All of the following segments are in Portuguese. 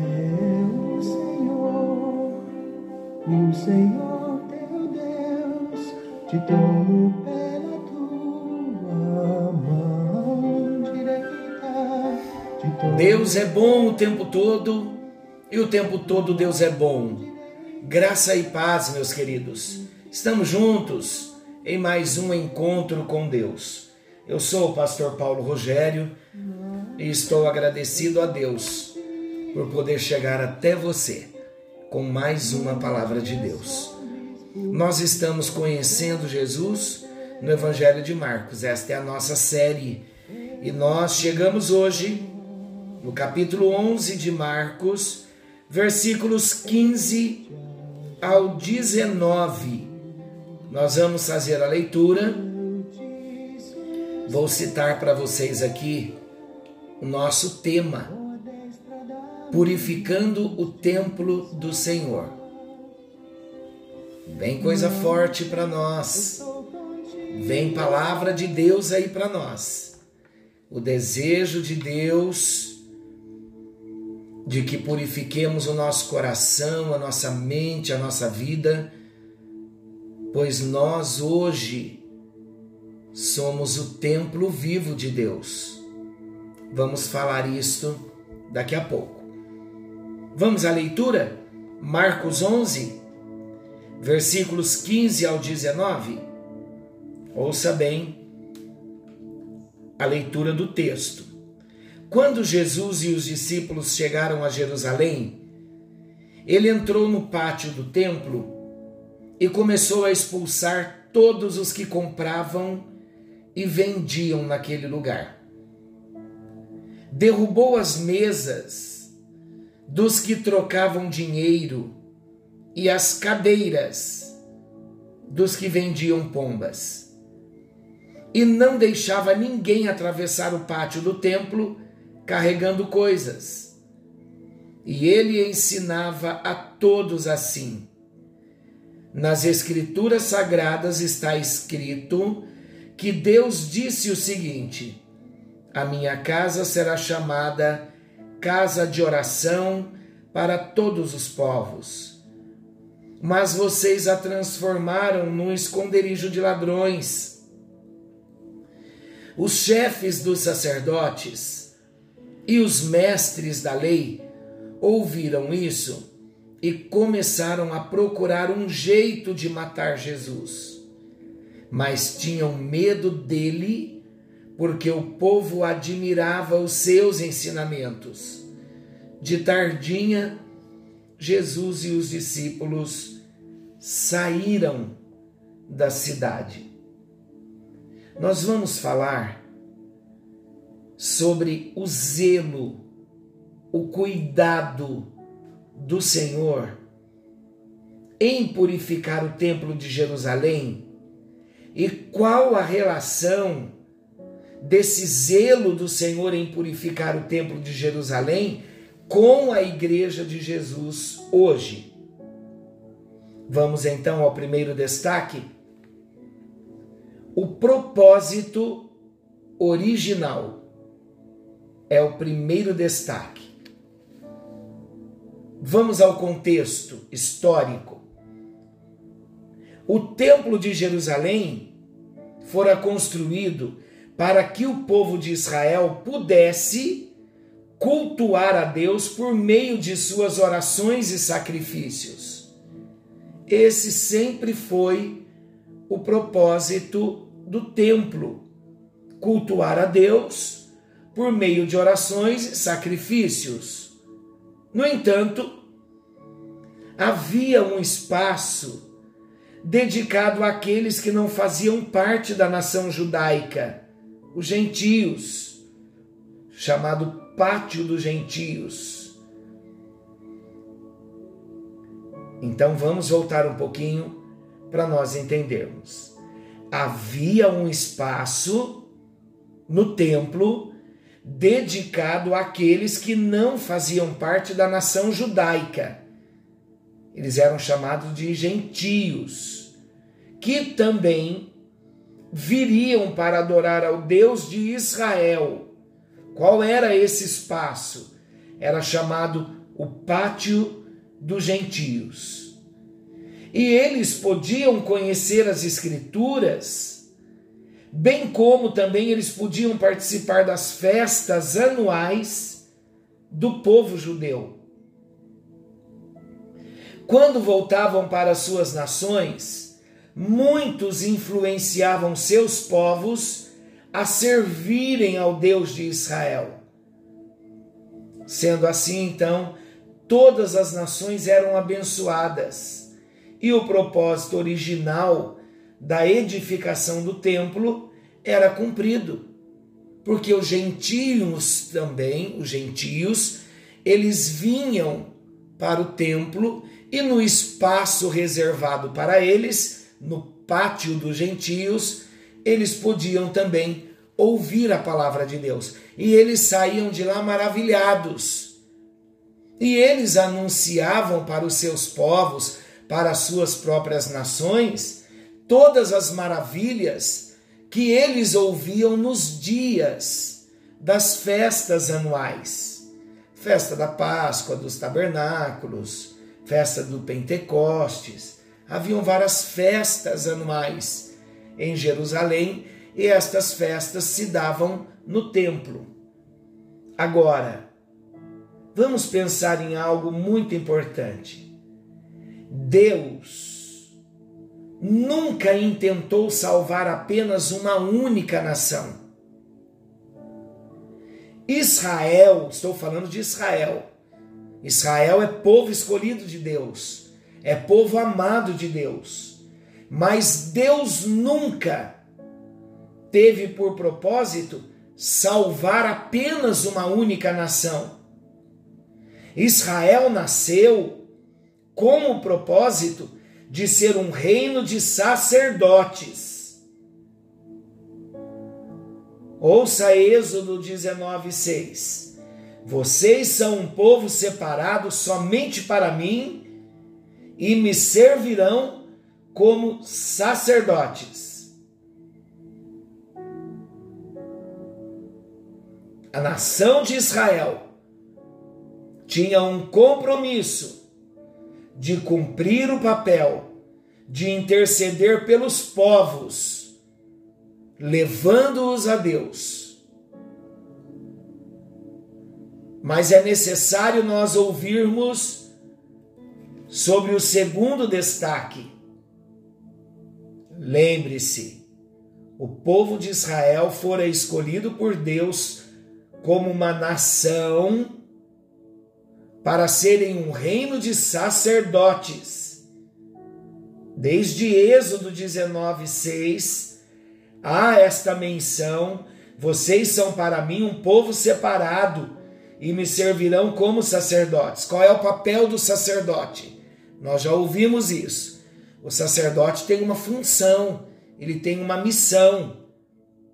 é o Senhor, o Senhor teu Deus, te pela tua mão direita. Deus é bom o tempo todo e o tempo todo Deus é bom. Graça e paz, meus queridos. Estamos juntos em mais um encontro com Deus. Eu sou o pastor Paulo Rogério e estou agradecido a Deus por poder chegar até você com mais uma palavra de Deus. Nós estamos conhecendo Jesus no Evangelho de Marcos. Esta é a nossa série e nós chegamos hoje no capítulo 11 de Marcos, versículos 15 ao 19. Nós vamos fazer a leitura. Vou citar para vocês aqui o nosso tema: Purificando o Templo do Senhor. Vem coisa forte para nós. Vem palavra de Deus aí para nós. O desejo de Deus de que purifiquemos o nosso coração, a nossa mente, a nossa vida, pois nós hoje somos o templo vivo de Deus. Vamos falar isto daqui a pouco. Vamos à leitura? Marcos 11, versículos 15 ao 19. Ouça bem a leitura do texto. Quando Jesus e os discípulos chegaram a Jerusalém, ele entrou no pátio do templo e começou a expulsar todos os que compravam e vendiam naquele lugar. Derrubou as mesas dos que trocavam dinheiro e as cadeiras dos que vendiam pombas. E não deixava ninguém atravessar o pátio do templo carregando coisas. E ele ensinava a todos assim. Nas Escrituras Sagradas está escrito que Deus disse o seguinte: A minha casa será chamada casa de oração para todos os povos. Mas vocês a transformaram num esconderijo de ladrões. Os chefes dos sacerdotes e os mestres da lei ouviram isso e começaram a procurar um jeito de matar Jesus. Mas tinham medo dele, porque o povo admirava os seus ensinamentos. De tardinha, Jesus e os discípulos saíram da cidade. Nós vamos falar sobre o zelo, o cuidado do Senhor em purificar o templo de Jerusalém e qual a relação desse zelo do Senhor em purificar o templo de Jerusalém com a igreja de Jesus hoje. Vamos então ao primeiro destaque. O propósito original é o primeiro destaque. Vamos ao contexto histórico. O Templo de Jerusalém fora construído para que o povo de Israel pudesse cultuar a Deus por meio de suas orações e sacrifícios. Esse sempre foi o propósito do templo: cultuar a Deus por meio de orações e sacrifícios. No entanto, havia um espaço dedicado àqueles que não faziam parte da nação judaica, os gentios, chamado Pátio dos Gentios. Então vamos voltar um pouquinho para nós entendermos. Havia um espaço no templo dedicado àqueles que não faziam parte da nação judaica. Eles eram chamados de gentios, que também viriam para adorar ao Deus de Israel. Qual era esse espaço? Era chamado o pátio dos gentios. E eles podiam conhecer as Escrituras, bem como também eles podiam participar das festas anuais do povo judeu. Quando voltavam para suas nações, muitos influenciavam seus povos a servirem ao Deus de Israel. Sendo assim, então, todas as nações eram abençoadas e o propósito original da edificação do templo era cumprido. Porque os gentios também, os gentios, eles vinham para o templo e no espaço reservado para eles, no pátio dos gentios, eles podiam também ouvir a palavra de Deus. E eles saíam de lá maravilhados. E eles anunciavam para os seus povos, para as suas próprias nações, todas as maravilhas que eles ouviam nos dias das festas anuais. Festa da Páscoa, dos tabernáculos, festa do Pentecostes. Haviam várias festas anuais em Jerusalém e estas festas se davam no templo. Agora, vamos pensar em algo muito importante. Deus nunca intentou salvar apenas uma única nação. Israel, estou falando de Israel. Israel é povo escolhido de Deus, é povo amado de Deus. Mas Deus nunca teve por propósito salvar apenas uma única nação. Israel nasceu com o propósito de ser um reino de sacerdotes. Ouça Êxodo 19:6. Vocês são um povo separado somente para mim e me servirão como sacerdotes. A nação de Israel tinha um compromisso de cumprir o papel de interceder pelos povos, levando-os a Deus. Mas é necessário nós ouvirmos sobre o segundo destaque Lembre-se, o povo de Israel fora escolhido por Deus como uma nação para serem um reino de sacerdotes. Desde Êxodo 19, 6, há esta menção: vocês são para mim um povo separado e me servirão como sacerdotes. Qual é o papel do sacerdote? Nós já ouvimos isso. O sacerdote tem uma função, ele tem uma missão,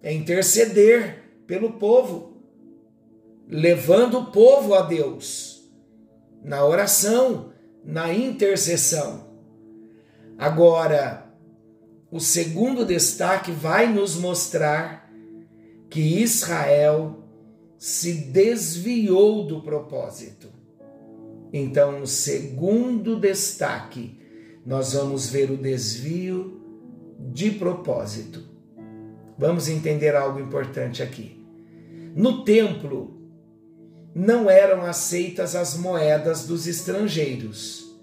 é interceder pelo povo, levando o povo a Deus, na oração, na intercessão. Agora, o segundo destaque vai nos mostrar que Israel se desviou do propósito. Então, o segundo destaque nós vamos ver o desvio de propósito. Vamos entender algo importante aqui. No templo, não eram aceitas as moedas dos estrangeiros,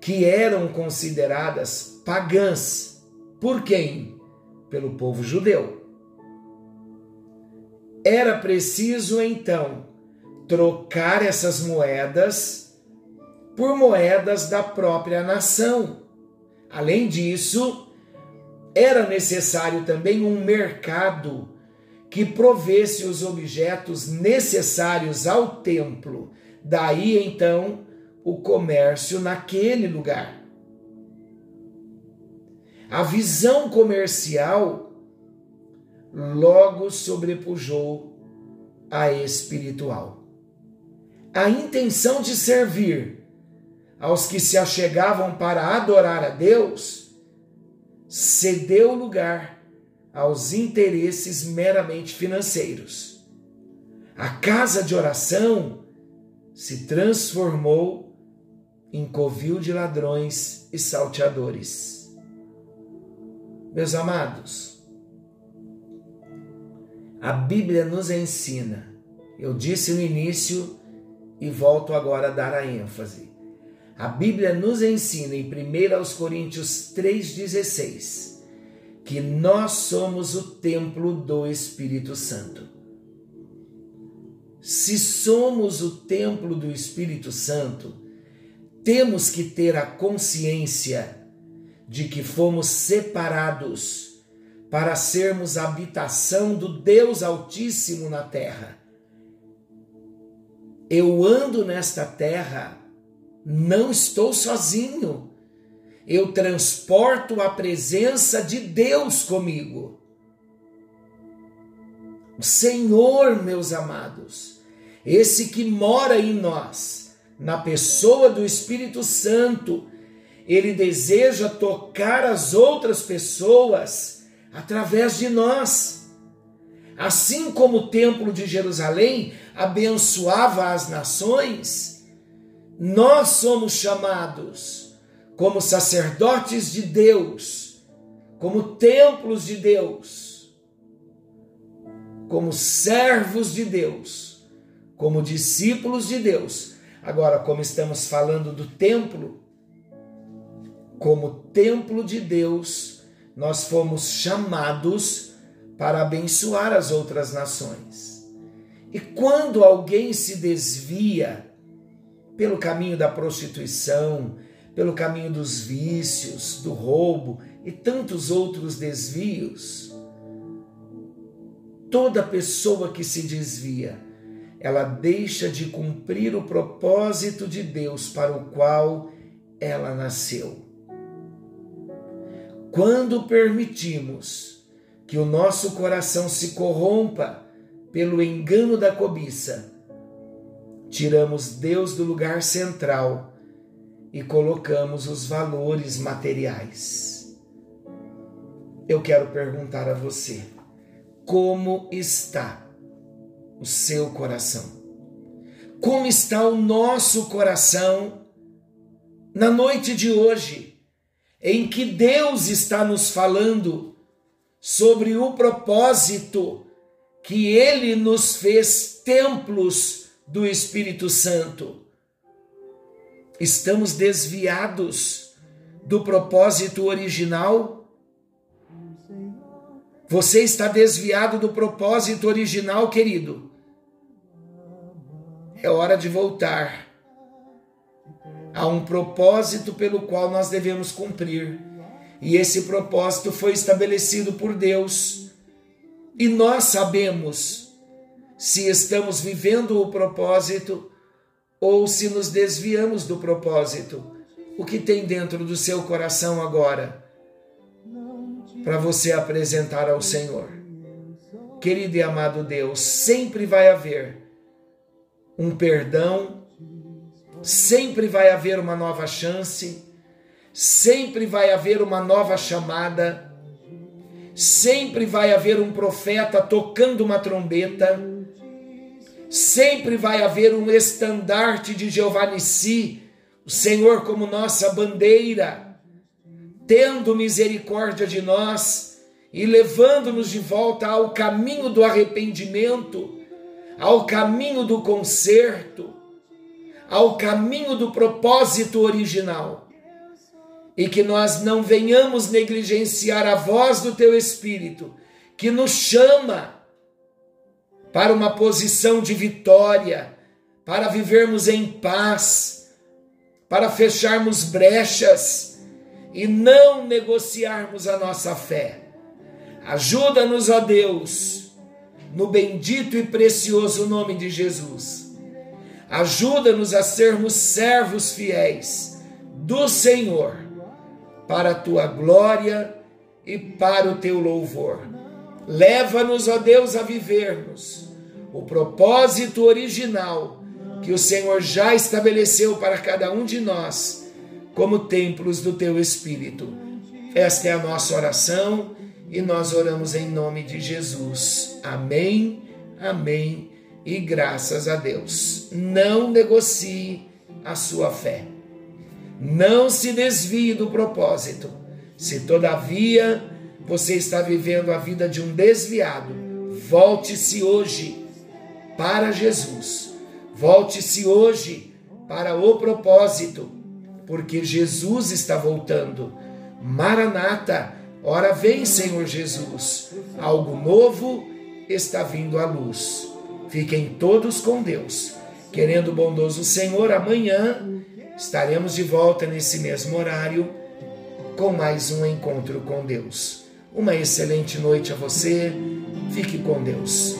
que eram consideradas pagãs. Por quem? Pelo povo judeu. Era preciso então trocar essas moedas por moedas da própria nação. Além disso, era necessário também um mercado que provesse os objetos necessários ao templo. Daí então o comércio naquele lugar. A visão comercial logo sobrepujou a espiritual. A intenção de servir aos que se achegavam para adorar a Deus, cedeu lugar aos interesses meramente financeiros. A casa de oração se transformou em covil de ladrões e salteadores. Meus amados, a Bíblia nos ensina, eu disse no início e volto agora a dar a ênfase. A Bíblia nos ensina em 1 Coríntios 3,16 que nós somos o templo do Espírito Santo. Se somos o templo do Espírito Santo, temos que ter a consciência de que fomos separados para sermos habitação do Deus Altíssimo na terra. Eu ando nesta terra, não estou sozinho. Eu transporto a presença de Deus comigo. O Senhor, meus amados, esse que mora em nós, na pessoa do Espírito Santo, ele deseja tocar as outras pessoas através de nós. Assim como o Templo de Jerusalém abençoava as nações, nós somos chamados como sacerdotes de Deus, como templos de Deus, como servos de Deus como discípulos de Deus. Agora, como estamos falando do templo, como templo de Deus, nós fomos chamados para abençoar as outras nações. E quando alguém se desvia pelo caminho da prostituição, pelo caminho dos vícios, do roubo e tantos outros desvios, toda pessoa que se desvia, ela deixa de cumprir o propósito de Deus para o qual ela nasceu. Quando permitimos que o nosso coração se corrompa pelo engano da cobiça, tiramos Deus do lugar central e colocamos os valores materiais. Eu quero perguntar a você: como está o seu coração. Como está o nosso coração na noite de hoje, em que Deus está nos falando sobre o propósito que Ele nos fez templos do Espírito Santo. Estamos desviados do propósito original você está desviado do propósito original, querido. É hora de voltar a um propósito pelo qual nós devemos cumprir. E esse propósito foi estabelecido por Deus. E nós sabemos se estamos vivendo o propósito ou se nos desviamos do propósito. O que tem dentro do seu coração agora? para você apresentar ao Senhor. Querido e amado Deus, sempre vai haver um perdão, sempre vai haver uma nova chance, sempre vai haver uma nova chamada, sempre vai haver um profeta tocando uma trombeta, sempre vai haver um estandarte de Jeová Nissi, o Senhor como nossa bandeira tendo misericórdia de nós e levando-nos de volta ao caminho do arrependimento, ao caminho do conserto, ao caminho do propósito original. E que nós não venhamos negligenciar a voz do teu Espírito, que nos chama para uma posição de vitória, para vivermos em paz, para fecharmos brechas e não negociarmos a nossa fé. Ajuda-nos, ó Deus, no bendito e precioso nome de Jesus. Ajuda-nos a sermos servos fiéis do Senhor, para a tua glória e para o teu louvor. Leva-nos, ó Deus, a vivermos o propósito original que o Senhor já estabeleceu para cada um de nós como templos do teu Espírito. Esta é a nossa oração e nós oramos em nome de Jesus. Amém, amém e graças a Deus. Não negocie a sua fé. Não se desvie do propósito. Se todavia você está vivendo a vida de um desviado, volte-se hoje para Jesus. Volte-se hoje para o propósito, porque Jesus está voltando. Maranata, ora vem, Senhor Jesus. Algo novo está vindo à luz. Fiquem todos com Deus. Querendo o bondoso Senhor, amanhã estaremos de volta nesse mesmo horário com mais um encontro com Deus. Uma excelente noite a você. Fique com Deus.